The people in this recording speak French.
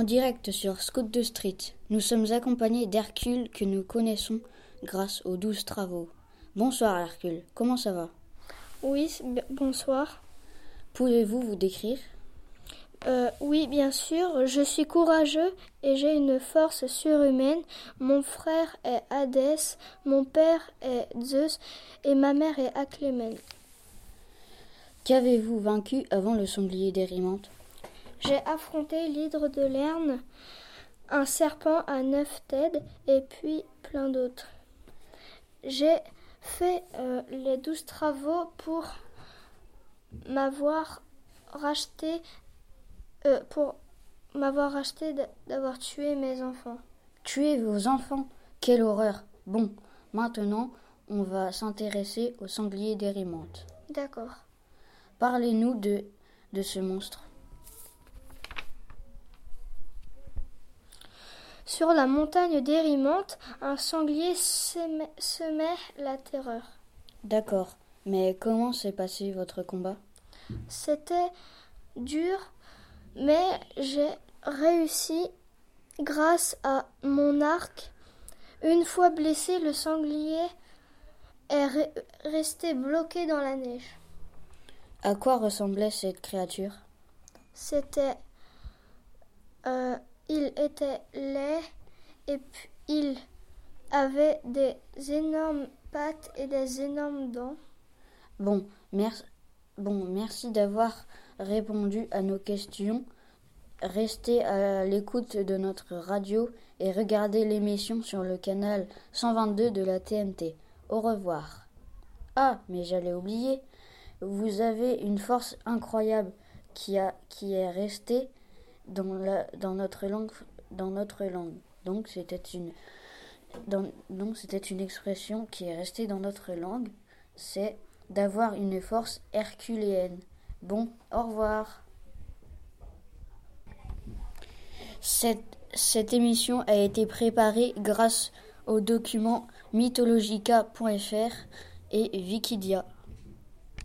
en direct sur Scout de Street. Nous sommes accompagnés d'Hercule que nous connaissons grâce aux douze travaux. Bonsoir Hercule, comment ça va? Oui, bonsoir. Pouvez-vous vous décrire? Euh, oui, bien sûr, je suis courageux et j'ai une force surhumaine. Mon frère est Hadès, mon père est Zeus et ma mère est Aclémène. Qu'avez-vous vaincu avant le sanglier d'Érimante J'ai affronté l'hydre de Lerne, un serpent à neuf têtes et puis plein d'autres. J'ai fait euh, les douze travaux pour m'avoir racheté euh, pour m'avoir acheté d'avoir tué mes enfants. Tuer vos enfants? Quelle horreur Bon, maintenant, on va s'intéresser au sanglier d'Érimante. D'accord. Parlez-nous de, de ce monstre. Sur la montagne d'Érimante, un sanglier semait la terreur. D'accord. Mais comment s'est passé votre combat? C'était dur mais j'ai réussi grâce à mon arc. Une fois blessé, le sanglier est resté bloqué dans la neige. À quoi ressemblait cette créature? C'était. Était laid et il avait des énormes pattes et des énormes dents. Bon, merci, bon, merci d'avoir répondu à nos questions. Restez à l'écoute de notre radio et regardez l'émission sur le canal 122 de la TNT. Au revoir. Ah, mais j'allais oublier. Vous avez une force incroyable qui, a, qui est restée dans, la, dans, notre langue, dans notre langue. Donc c'était une, donc c'était une expression qui est restée dans notre langue. C'est d'avoir une force herculéenne. Bon, au revoir. Cette, cette émission a été préparée grâce au document mythologica.fr et Wikidia.